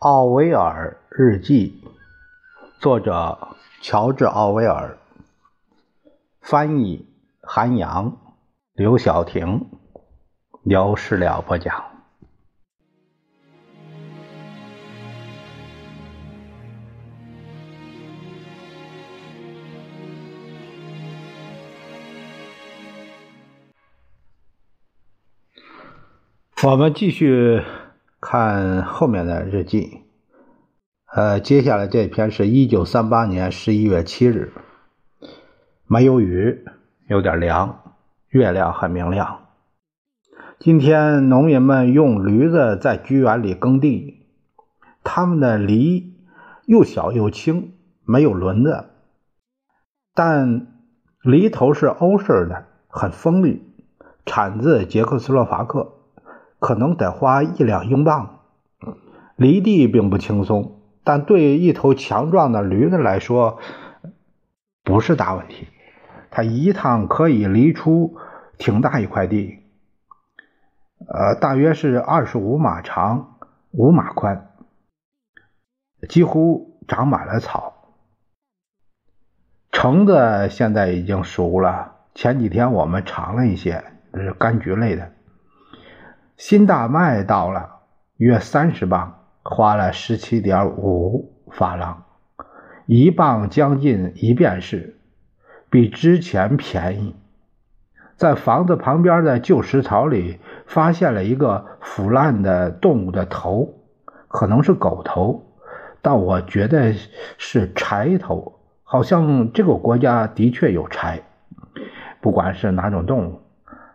奥威尔日记，作者乔治·奥威尔，翻译韩阳、刘晓婷，由事了播讲。我们继续。看后面的日记，呃，接下来这篇是一九三八年十一月七日，没有雨，有点凉，月亮很明亮。今天农民们用驴子在居园里耕地，他们的犁又小又轻，没有轮子，但犁头是欧式的，很锋利，产自捷克斯洛伐克。可能得花一两英镑。犁地并不轻松，但对一头强壮的驴子来说不是大问题。它一趟可以犁出挺大一块地，呃，大约是二十五码长，五码宽，几乎长满了草。橙子现在已经熟了，前几天我们尝了一些，是柑橘类的。新大麦到了，约三十磅，花了十七点五法郎，一磅将近一便士，比之前便宜。在房子旁边的旧石槽里发现了一个腐烂的动物的头，可能是狗头，但我觉得是柴头，好像这个国家的确有柴。不管是哪种动物，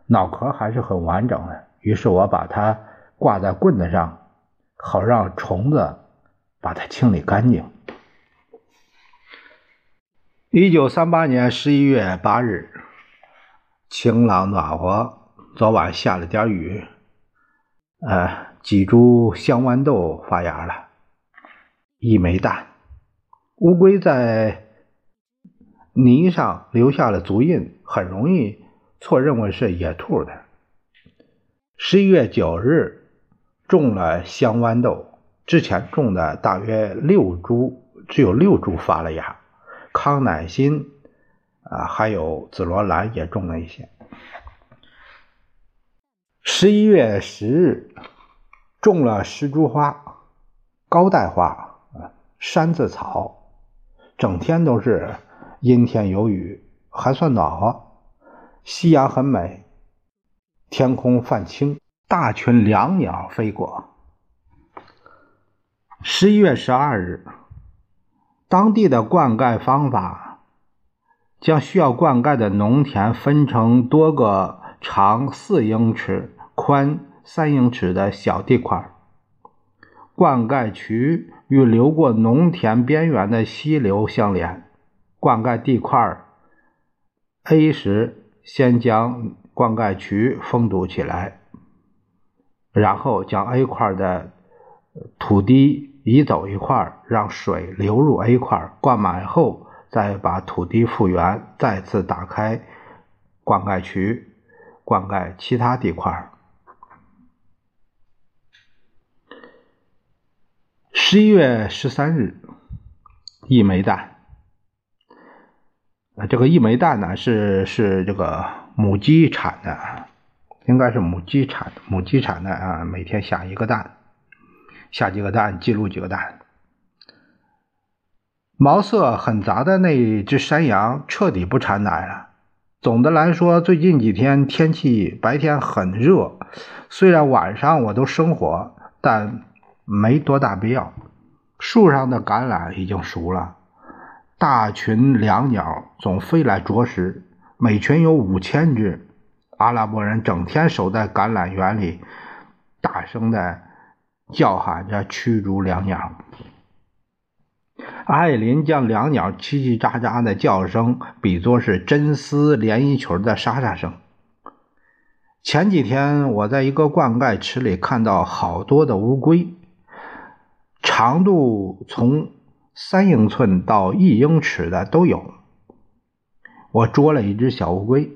脑壳还是很完整的。于是我把它挂在棍子上，好让虫子把它清理干净。一九三八年十一月八日，晴朗暖和，昨晚下了点雨，呃，几株香豌豆发芽了，一枚蛋，乌龟在泥上留下了足印，很容易错认为是野兔的。十一月九日，种了香豌豆。之前种的大约六株，只有六株发了芽。康乃馨啊，还有紫罗兰也种了一些。十一月十日，种了石竹花、高带花啊、山字草，整天都是阴天有雨，还算暖和。夕阳很美。天空泛青，大群椋鸟飞过。十一月十二日，当地的灌溉方法将需要灌溉的农田分成多个长四英尺、宽三英尺的小地块。灌溉渠与流过农田边缘的溪流相连。灌溉地块 A 时，先将。灌溉渠封堵起来，然后将 A 块的土地移走一块，让水流入 A 块，灌满后再把土地复原，再次打开灌溉渠，灌溉其他地块。十一月十三日，一枚蛋。这个一枚蛋呢，是是这个。母鸡产的，应该是母鸡产的。母鸡产的啊，每天下一个蛋，下几个蛋，记录几个蛋。毛色很杂的那只山羊彻底不产奶了。总的来说，最近几天天气白天很热，虽然晚上我都生火，但没多大必要。树上的橄榄已经熟了，大群两鸟总飞来啄食。每群有五千只，阿拉伯人整天守在橄榄园里，大声的叫喊着驱逐两鸟。艾琳将两鸟叽叽喳喳的叫声比作是真丝连衣裙的沙沙声。前几天我在一个灌溉池里看到好多的乌龟，长度从三英寸到一英尺的都有。我捉了一只小乌龟。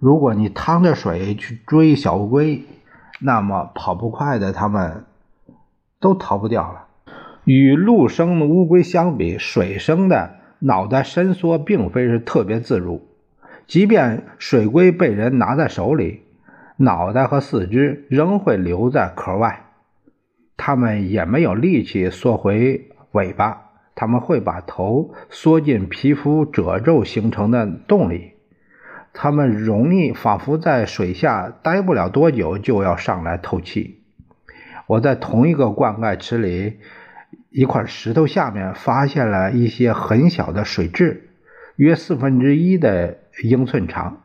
如果你趟着水去追小乌龟，那么跑不快的它们都逃不掉了。与陆生的乌龟相比，水生的脑袋伸缩并非是特别自如。即便水龟被人拿在手里，脑袋和四肢仍会留在壳外。它们也没有力气缩回尾巴，它们会把头缩进皮肤褶皱形成的洞里。它们容易仿佛在水下待不了多久就要上来透气。我在同一个灌溉池里。一块石头下面发现了一些很小的水蛭，约四分之一的英寸长。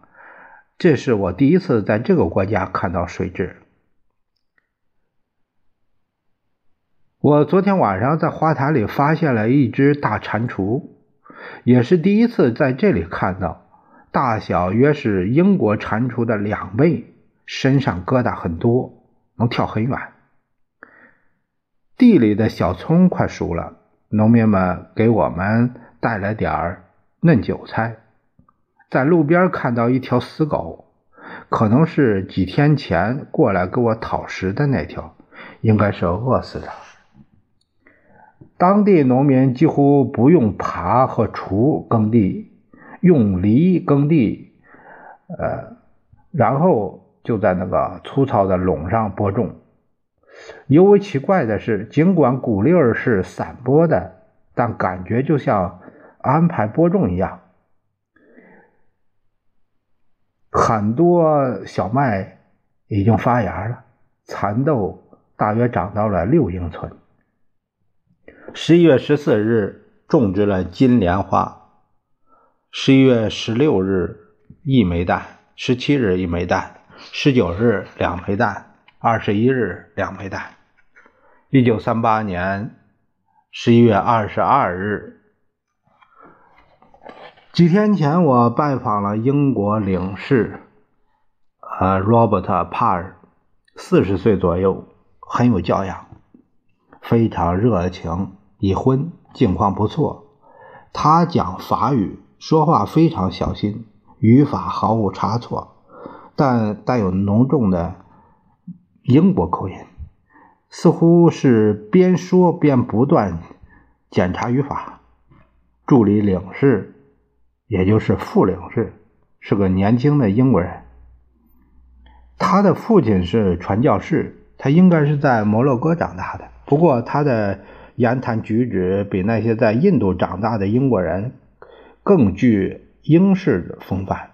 这是我第一次在这个国家看到水蛭。我昨天晚上在花坛里发现了一只大蟾蜍，也是第一次在这里看到，大小约是英国蟾蜍的两倍，身上疙瘩很多，能跳很远。地里的小葱快熟了，农民们给我们带来点儿嫩韭菜。在路边看到一条死狗，可能是几天前过来给我讨食的那条，应该是饿死的。当地农民几乎不用耙和锄耕地，用犁耕地，呃，然后就在那个粗糙的垄上播种。尤为奇怪的是，尽管谷粒儿是散播的，但感觉就像安排播种一样。很多小麦已经发芽了，蚕豆大约长到了六英寸。十一月十四日种植了金莲花，十一月十六日一枚蛋，十七日一枚蛋，十九日两枚蛋。二十一日两枚蛋。一九三八年十一月二十二日，几天前我拜访了英国领事，呃，Robert 帕尔，四十岁左右，很有教养，非常热情，已婚，境况不错。他讲法语，说话非常小心，语法毫无差错，但带有浓重的。英国口音，似乎是边说边不断检查语法。助理领事，也就是副领事，是个年轻的英国人。他的父亲是传教士，他应该是在摩洛哥长大的。不过他的言谈举止比那些在印度长大的英国人更具英式的风范。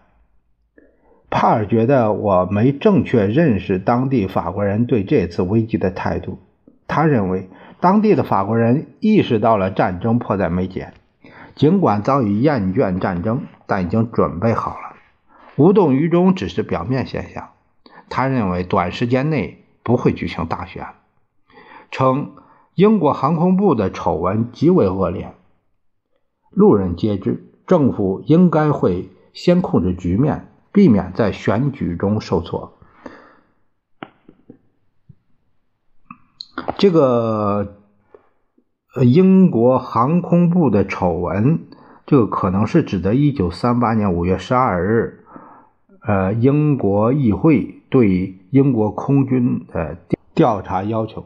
帕尔觉得我没正确认识当地法国人对这次危机的态度。他认为当地的法国人意识到了战争迫在眉睫，尽管早已厌倦战争，但已经准备好了。无动于衷只是表面现象。他认为短时间内不会举行大选，称英国航空部的丑闻极为恶劣，路人皆知。政府应该会先控制局面。避免在选举中受挫。这个英国航空部的丑闻，这个可能是指的1938年5月12日，呃，英国议会对英国空军的调查要求。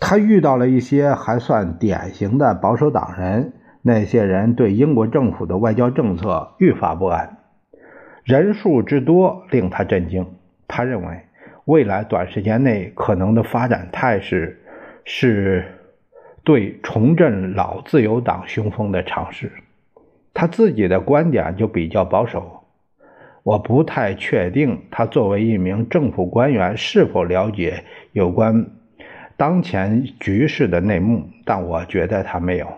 他遇到了一些还算典型的保守党人。那些人对英国政府的外交政策愈发不安，人数之多令他震惊。他认为，未来短时间内可能的发展态势是对重振老自由党雄风的尝试。他自己的观点就比较保守。我不太确定他作为一名政府官员是否了解有关当前局势的内幕，但我觉得他没有。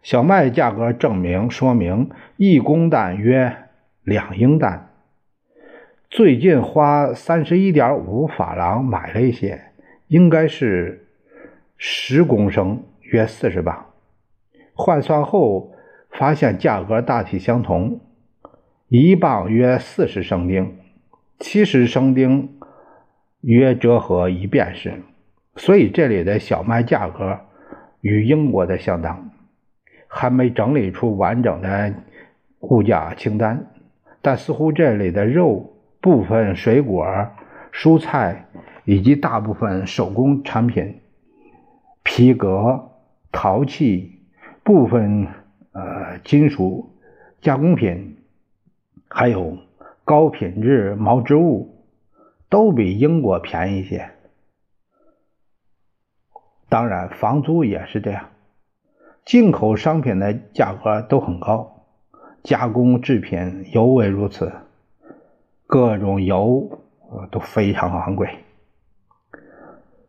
小麦价格证明说明，一公担约两英担。最近花三十一点五法郎买了一些，应该是十公升，约四十磅。换算后发现价格大体相同，一磅约四十升丁，七十升丁约折合一便士。所以这里的小麦价格与英国的相当。还没整理出完整的物价清单，但似乎这里的肉、部分水果、蔬菜以及大部分手工产品、皮革、陶器、部分呃金属加工品，还有高品质毛织物，都比英国便宜些。当然，房租也是这样。进口商品的价格都很高，加工制品尤为如此，各种油都非常昂贵。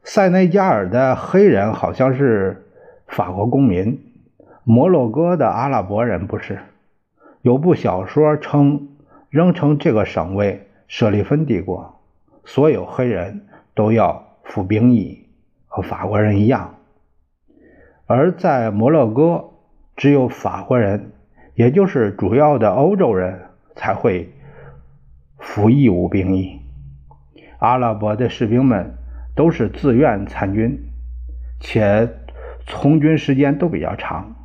塞内加尔的黑人好像是法国公民，摩洛哥的阿拉伯人不是。有部小说称，仍称这个省为舍利芬帝国，所有黑人都要服兵役，和法国人一样。而在摩洛哥，只有法国人，也就是主要的欧洲人才会服义务兵役。阿拉伯的士兵们都是自愿参军，且从军时间都比较长。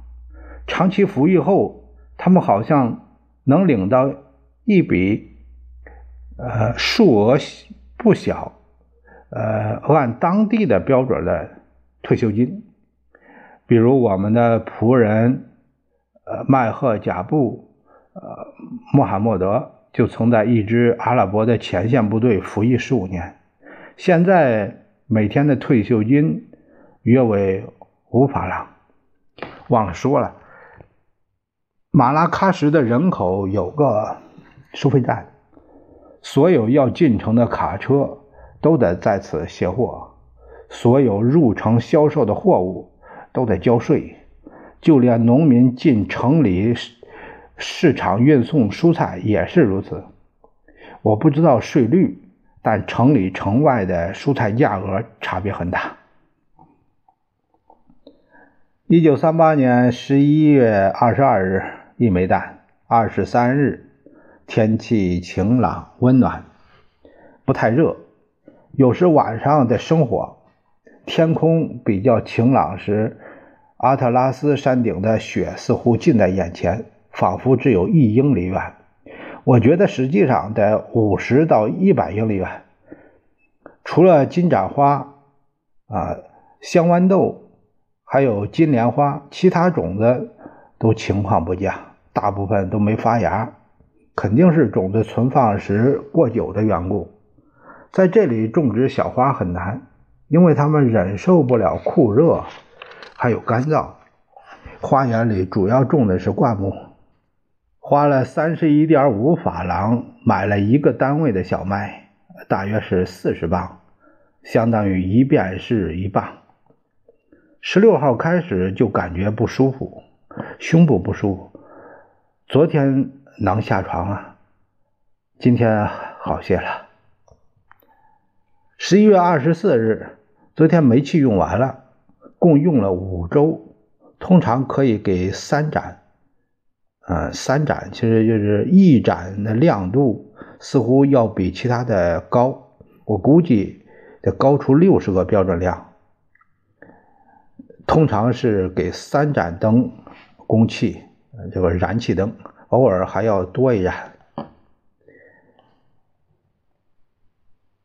长期服役后，他们好像能领到一笔呃数额不小，呃按当地的标准的退休金。比如我们的仆人，呃，麦赫贾布，呃，穆罕默德就曾在一支阿拉伯的前线部队服役十五年，现在每天的退休金约为五法郎。忘了说了，马拉喀什的人口有个收费站，所有要进城的卡车都得在此卸货，所有入城销售的货物。都得交税，就连农民进城里市市场运送蔬菜也是如此。我不知道税率，但城里城外的蔬菜价格差别很大。一九三八年十一月二十二日，一枚蛋。二十三日，天气晴朗温暖，不太热，有时晚上的生火。天空比较晴朗时，阿特拉斯山顶的雪似乎近在眼前，仿佛只有一英里远。我觉得实际上得五十到一百英里远。除了金盏花、啊香豌豆，还有金莲花，其他种子都情况不佳，大部分都没发芽，肯定是种子存放时过久的缘故。在这里种植小花很难。因为他们忍受不了酷热，还有干燥。花园里主要种的是灌木。花了三十一点五法郎买了一个单位的小麦，大约是四十磅，相当于一便士一磅。十六号开始就感觉不舒服，胸部不舒服。昨天能下床了，今天好些了。十一月二十四日。昨天煤气用完了，共用了五周，通常可以给三盏。呃，三盏其实就是一盏的亮度似乎要比其他的高，我估计得高出六十个标准量。通常是给三盏灯供气，这个燃气灯，偶尔还要多一盏。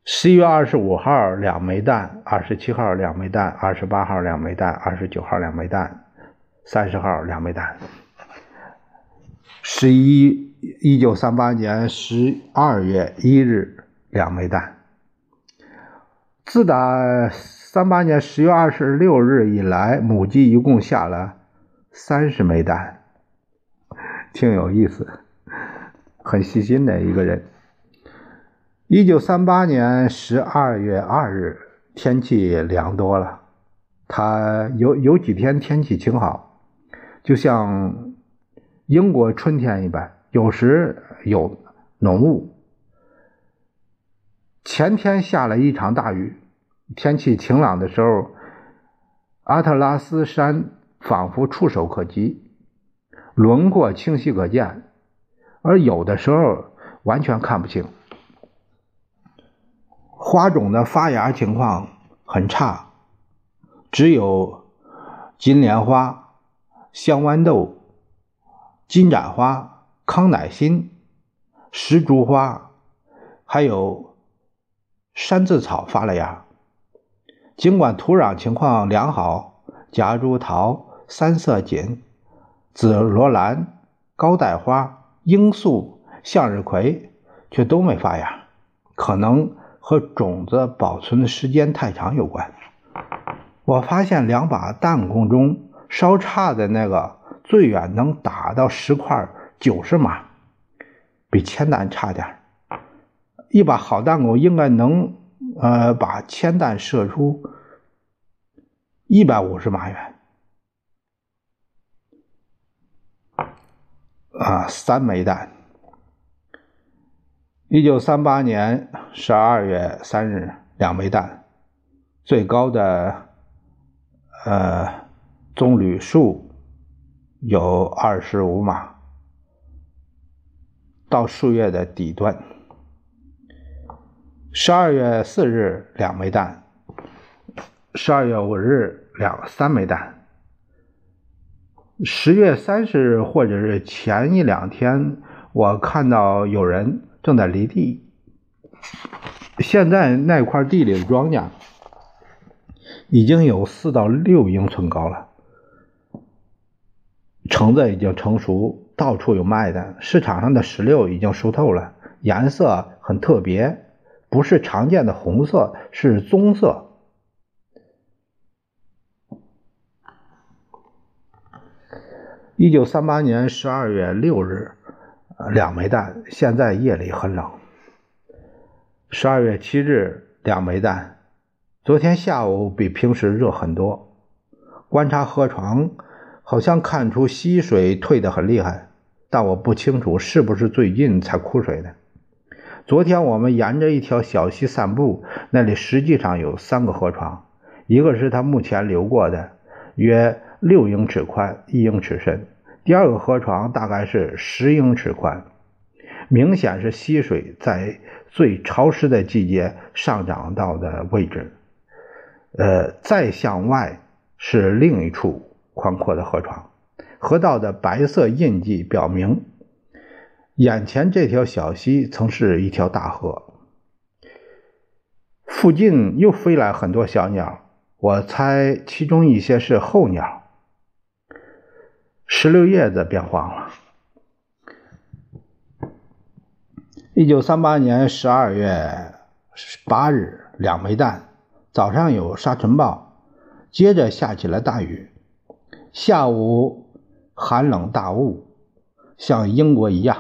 十一月二十五号两枚蛋，二十七号两枚蛋，二十八号两枚蛋，二十九号两枚蛋，三十号两枚蛋。十一一九三八年十二月一日两枚蛋。自打三八年十月二十六日以来，母鸡一共下了三十枚蛋，挺有意思，很细心的一个人。一九三八年十二月二日，天气凉多了。他有有几天天气晴好，就像英国春天一般，有时有浓雾。前天下了一场大雨，天气晴朗的时候，阿特拉斯山仿佛触手可及，轮廓清晰可见，而有的时候完全看不清。花种的发芽情况很差，只有金莲花、香豌豆、金盏花、康乃馨、石竹花，还有山字草发了芽。尽管土壤情况良好，夹竹桃、三色堇、紫罗兰、高带花、罂粟、向日葵却都没发芽，可能和种子保存的时间太长有关。我发现两把弹弓中稍差的那个最远能打到十块九十码，比铅弹差点一把好弹弓应该能呃把铅弹射出。一百五十码远，啊，三枚弹。一九三八年十二月三日，两枚弹，最高的呃棕榈树有二十五码，到树叶的底端。十二月四日，两枚弹。十二月五日两三枚弹，十月三十日或者是前一两天，我看到有人正在犁地。现在那块地里的庄稼已经有四到六英寸高了，橙子已经成熟，到处有卖的。市场上的石榴已经熟透了，颜色很特别，不是常见的红色，是棕色。一九三八年十二月六日，两枚弹。现在夜里很冷。十二月七日，两枚弹。昨天下午比平时热很多。观察河床，好像看出溪水退得很厉害，但我不清楚是不是最近才枯水的。昨天我们沿着一条小溪散步，那里实际上有三个河床，一个是他目前流过的，约。六英尺宽，一英尺深。第二个河床大概是十英尺宽，明显是溪水在最潮湿的季节上涨到的位置。呃，再向外是另一处宽阔的河床。河道的白色印记表明，眼前这条小溪曾是一条大河。附近又飞来很多小鸟，我猜其中一些是候鸟。石榴叶子变黄了。一九三八年十二月八日，两枚弹。早上有沙尘暴，接着下起了大雨。下午寒冷大雾，像英国一样。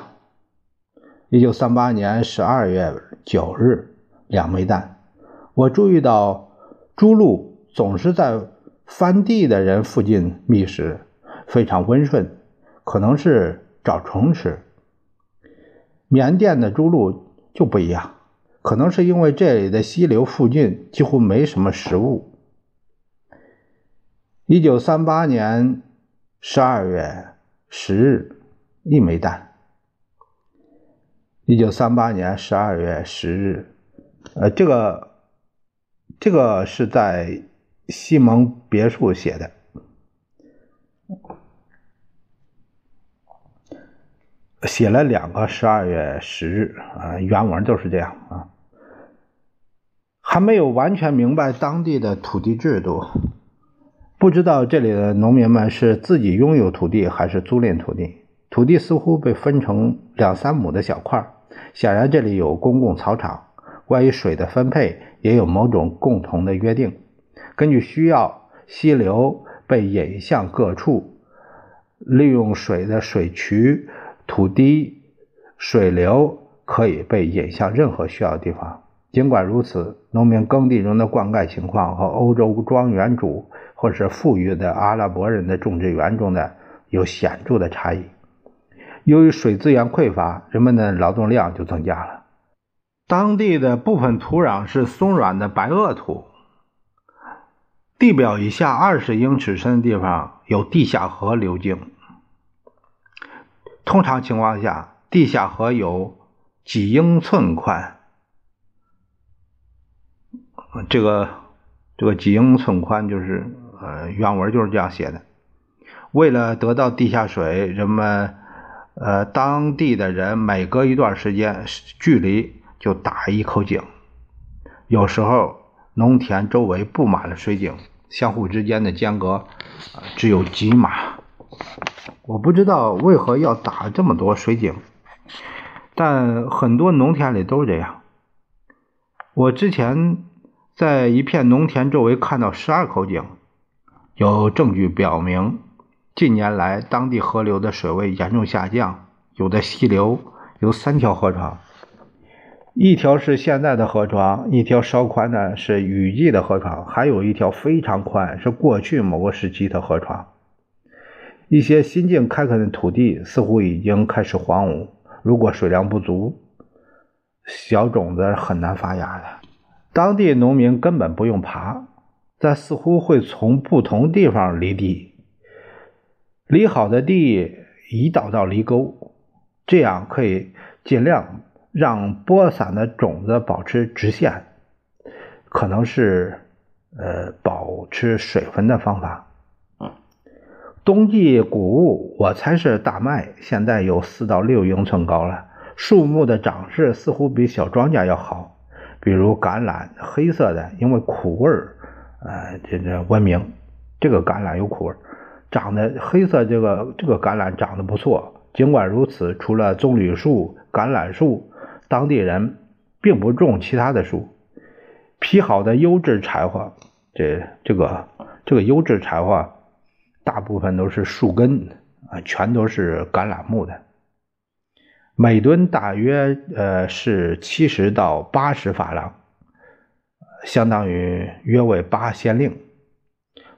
一九三八年十二月九日，两枚弹。我注意到猪鹿总是在翻地的人附近觅食。非常温顺，可能是找虫吃。缅甸的猪鹿就不一样，可能是因为这里的溪流附近几乎没什么食物。一九三八年十二月十日，一枚弹。一九三八年十二月十日，呃，这个这个是在西蒙别墅写的。写了两个十二月十日啊，原文就是这样啊。还没有完全明白当地的土地制度，不知道这里的农民们是自己拥有土地还是租赁土地。土地似乎被分成两三亩的小块，显然这里有公共草场。关于水的分配也有某种共同的约定，根据需要，溪流被引向各处，利用水的水渠。土地水流可以被引向任何需要的地方。尽管如此，农民耕地中的灌溉情况和欧洲庄园主或是富裕的阿拉伯人的种植园中的有显著的差异。由于水资源匮乏，人们的劳动量就增加了。当地的部分土壤是松软的白垩土，地表以下二十英尺深的地方有地下河流经。通常情况下，地下河有几英寸宽。这个这个几英寸宽就是呃原文就是这样写的。为了得到地下水，人们呃当地的人每隔一段时间距离就打一口井，有时候农田周围布满了水井，相互之间的间隔只有几码。我不知道为何要打这么多水井，但很多农田里都是这样。我之前在一片农田周围看到十二口井，有证据表明，近年来当地河流的水位严重下降，有的溪流有三条河床，一条是现在的河床，一条稍宽的是雨季的河床，还有一条非常宽，是过去某个时期的河床。一些新近开垦的土地似乎已经开始荒芜，如果水量不足。小种子很难发芽的，当地农民根本不用耙，但似乎会从不同地方犁地，犁好的地一道道犁沟，这样可以尽量让播散的种子保持直线，可能是呃保持水分的方法。冬季谷物，我猜是大麦，现在有四到六英寸高了。树木的长势似乎比小庄稼要好，比如橄榄，黑色的，因为苦味儿，呃，这这闻名。这个橄榄有苦味儿，长得黑色，这个这个橄榄长得不错。尽管如此，除了棕榈树、橄榄树，当地人并不种其他的树。劈好的优质柴火，这这个这个优质柴火，大部分都是树根啊，全都是橄榄木的。每吨大约呃是七十到八十法郎，相当于约为八先令。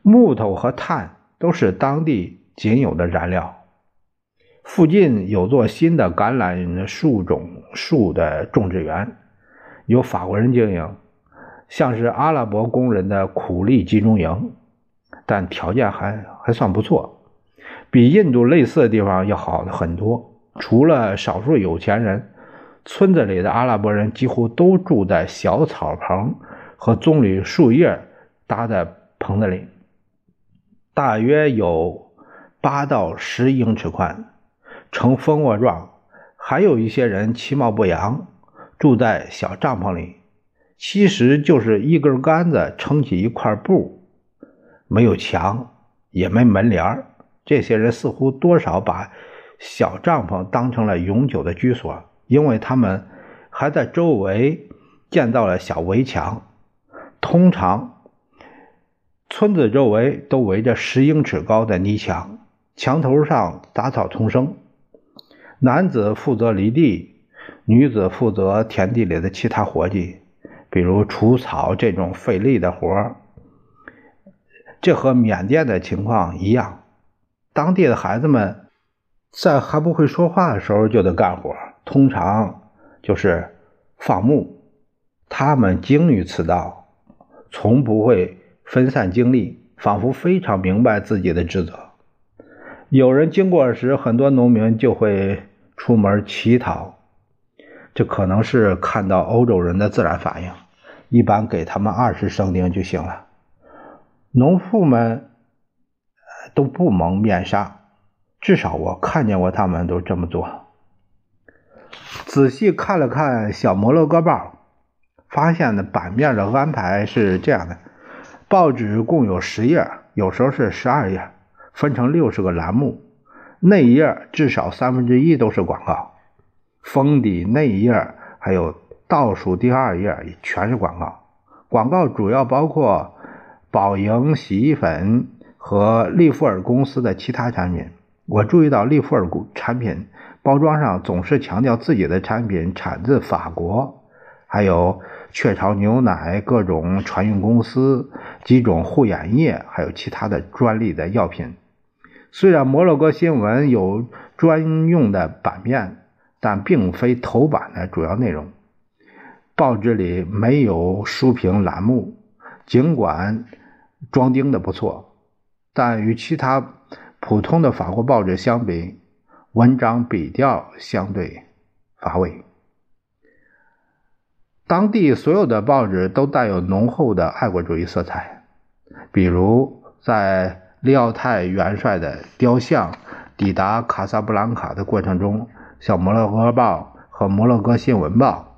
木头和炭都是当地仅有的燃料。附近有座新的橄榄树种树的种植园，由法国人经营，像是阿拉伯工人的苦力集中营，但条件还还算不错，比印度类似的地方要好的很多。除了少数有钱人，村子里的阿拉伯人几乎都住在小草棚和棕榈树叶搭的棚子里，大约有八到十英尺宽，呈蜂窝状。还有一些人其貌不扬，住在小帐篷里，其实就是一根杆子撑起一块布，没有墙，也没门帘这些人似乎多少把。小帐篷当成了永久的居所，因为他们还在周围建造了小围墙。通常，村子周围都围着十英尺高的泥墙，墙头上杂草丛生。男子负责犁地，女子负责田地里的其他活计，比如除草这种费力的活这和缅甸的情况一样，当地的孩子们。在还不会说话的时候就得干活，通常就是放牧。他们精于此道，从不会分散精力，仿佛非常明白自己的职责。有人经过时，很多农民就会出门乞讨，这可能是看到欧洲人的自然反应。一般给他们二十圣丁就行了。农妇们都不蒙面纱。至少我看见过他们都这么做。仔细看了看《小摩洛哥报》，发现的版面的安排是这样的：报纸共有十页，有时候是十二页，分成六十个栏目，内页至少三分之一都是广告，封底内页还有倒数第二页全是广告。广告主要包括宝盈洗衣粉和利富尔公司的其他产品。我注意到利富尔产品包装上总是强调自己的产品产自法国，还有雀巢牛奶、各种船运公司、几种护眼液，还有其他的专利的药品。虽然摩洛哥新闻有专用的版面，但并非头版的主要内容。报纸里没有书评栏目，尽管装订的不错，但与其他。普通的法国报纸相比，文章笔调相对乏味。当地所有的报纸都带有浓厚的爱国主义色彩，比如在利奥泰元帅的雕像抵达卡萨布兰卡的过程中，《小摩洛哥报》和《摩洛哥新闻报》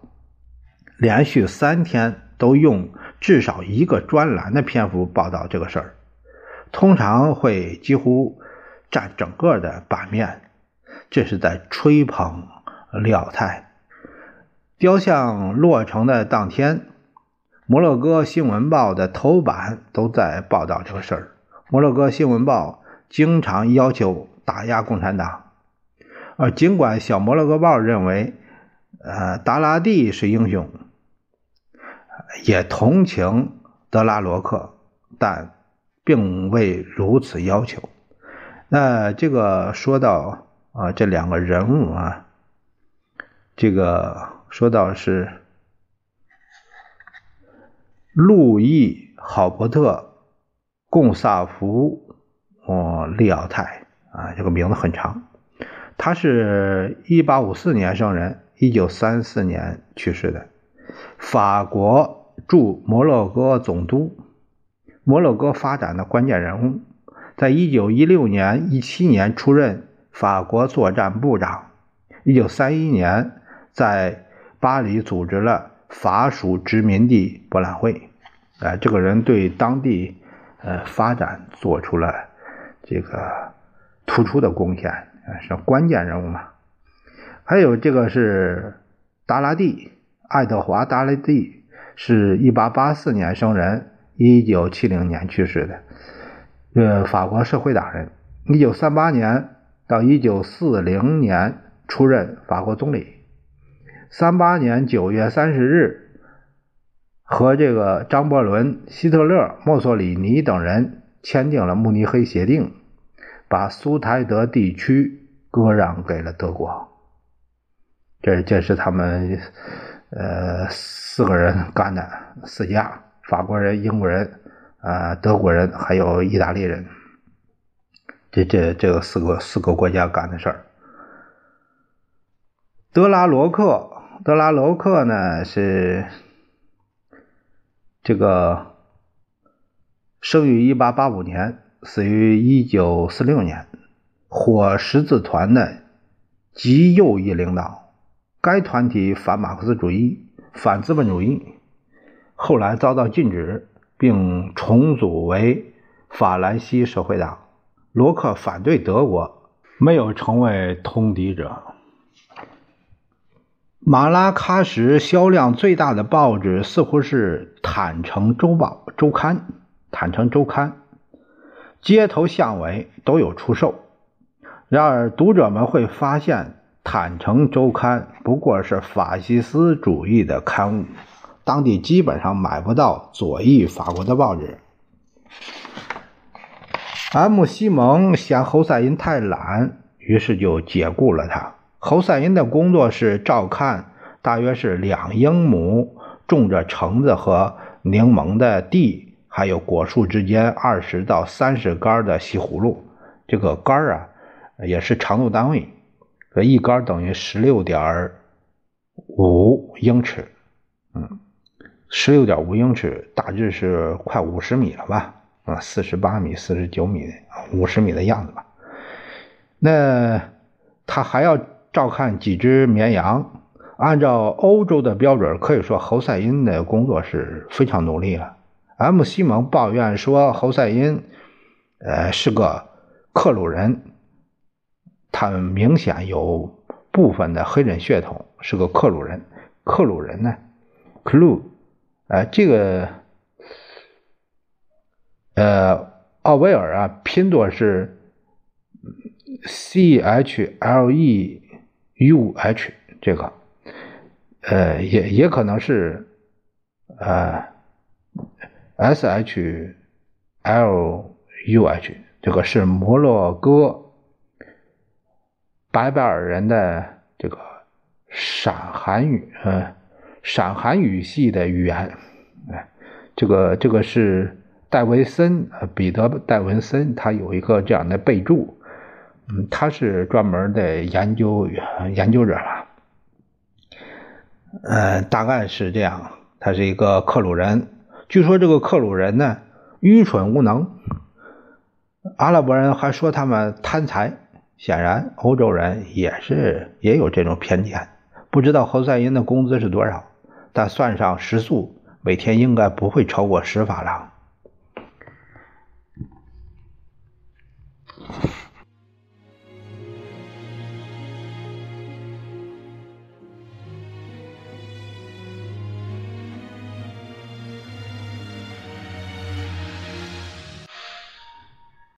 连续三天都用至少一个专栏的篇幅报道这个事儿，通常会几乎占整个的版面，这是在吹捧廖泰。雕像落成的当天，摩洛哥新闻报的头版都在报道这个事儿。摩洛哥新闻报经常要求打压共产党，而尽管小摩洛哥报认为，呃，达拉蒂是英雄。也同情德拉罗克，但并未如此要求。那这个说到啊，这两个人物啊，这个说到是路易·郝伯特·贡萨福哦利奥泰啊，这个名字很长。他是一八五四年生人，一九三四年去世的，法国。驻摩洛哥总督，摩洛哥发展的关键人物，在一九一六年、一七年出任法国作战部长。一九三一年在巴黎组织了法属殖民地博览会。哎，这个人对当地呃发展做出了这个突出的贡献，是关键人物嘛。还有这个是达拉蒂，爱德华·达拉蒂。是一八八四年生人，一九七零年去世的，呃，法国社会党人。一九三八年到一九四零年出任法国总理。三八年九月三十日，和这个张伯伦、希特勒、墨索里尼等人签订了慕尼黑协定，把苏台德地区割让给了德国。这这是他们，呃。四个人干的，四家，法国人、英国人、啊德国人，还有意大利人，这这这个四个四个国家干的事儿。德拉罗克，德拉罗克呢是这个生于一八八五年，死于一九四六年，火十字团的极右翼领导，该团体反马克思主义。反资本主义，后来遭到禁止，并重组为法兰西社会党。罗克反对德国，没有成为通敌者。马拉喀什销量最大的报纸似乎是《坦诚周报》周刊，《坦诚周刊》街头巷尾都有出售。然而，读者们会发现。坦诚周刊不过是法西斯主义的刊物，当地基本上买不到左翼法国的报纸。M. 西蒙嫌侯赛因太懒，于是就解雇了他。侯赛因的工作是照看大约是两英亩种着橙子和柠檬的地，还有果树之间二十到三十杆的西葫芦。这个杆啊，也是长度单位。这一杆等于十六点五英尺，嗯，十六点五英尺，大致是快五十米了吧？啊，四十八米、四十九米、五十米的样子吧。那他还要照看几只绵羊。按照欧洲的标准，可以说侯赛因的工作是非常努力了。M. 西蒙抱怨说，侯赛因，呃，是个克鲁人。他们明显有部分的黑人血统，是个克鲁人。克鲁人呢，克鲁，呃，这个，呃，奥威尔啊，拼作是 C H L E U H，这个，呃，也也可能是，呃，S H L U H，这个是摩洛哥。白白尔人的这个闪韩语，呃，闪韩语系的语言，哎，这个这个是戴维森，彼得戴文森，他有一个这样的备注，嗯，他是专门的研究研究者吧，呃，大概是这样，他是一个克鲁人，据说这个克鲁人呢愚蠢无能，阿拉伯人还说他们贪财。显然，欧洲人也是也有这种偏见。不知道侯赛因的工资是多少，但算上食宿，每天应该不会超过十法郎。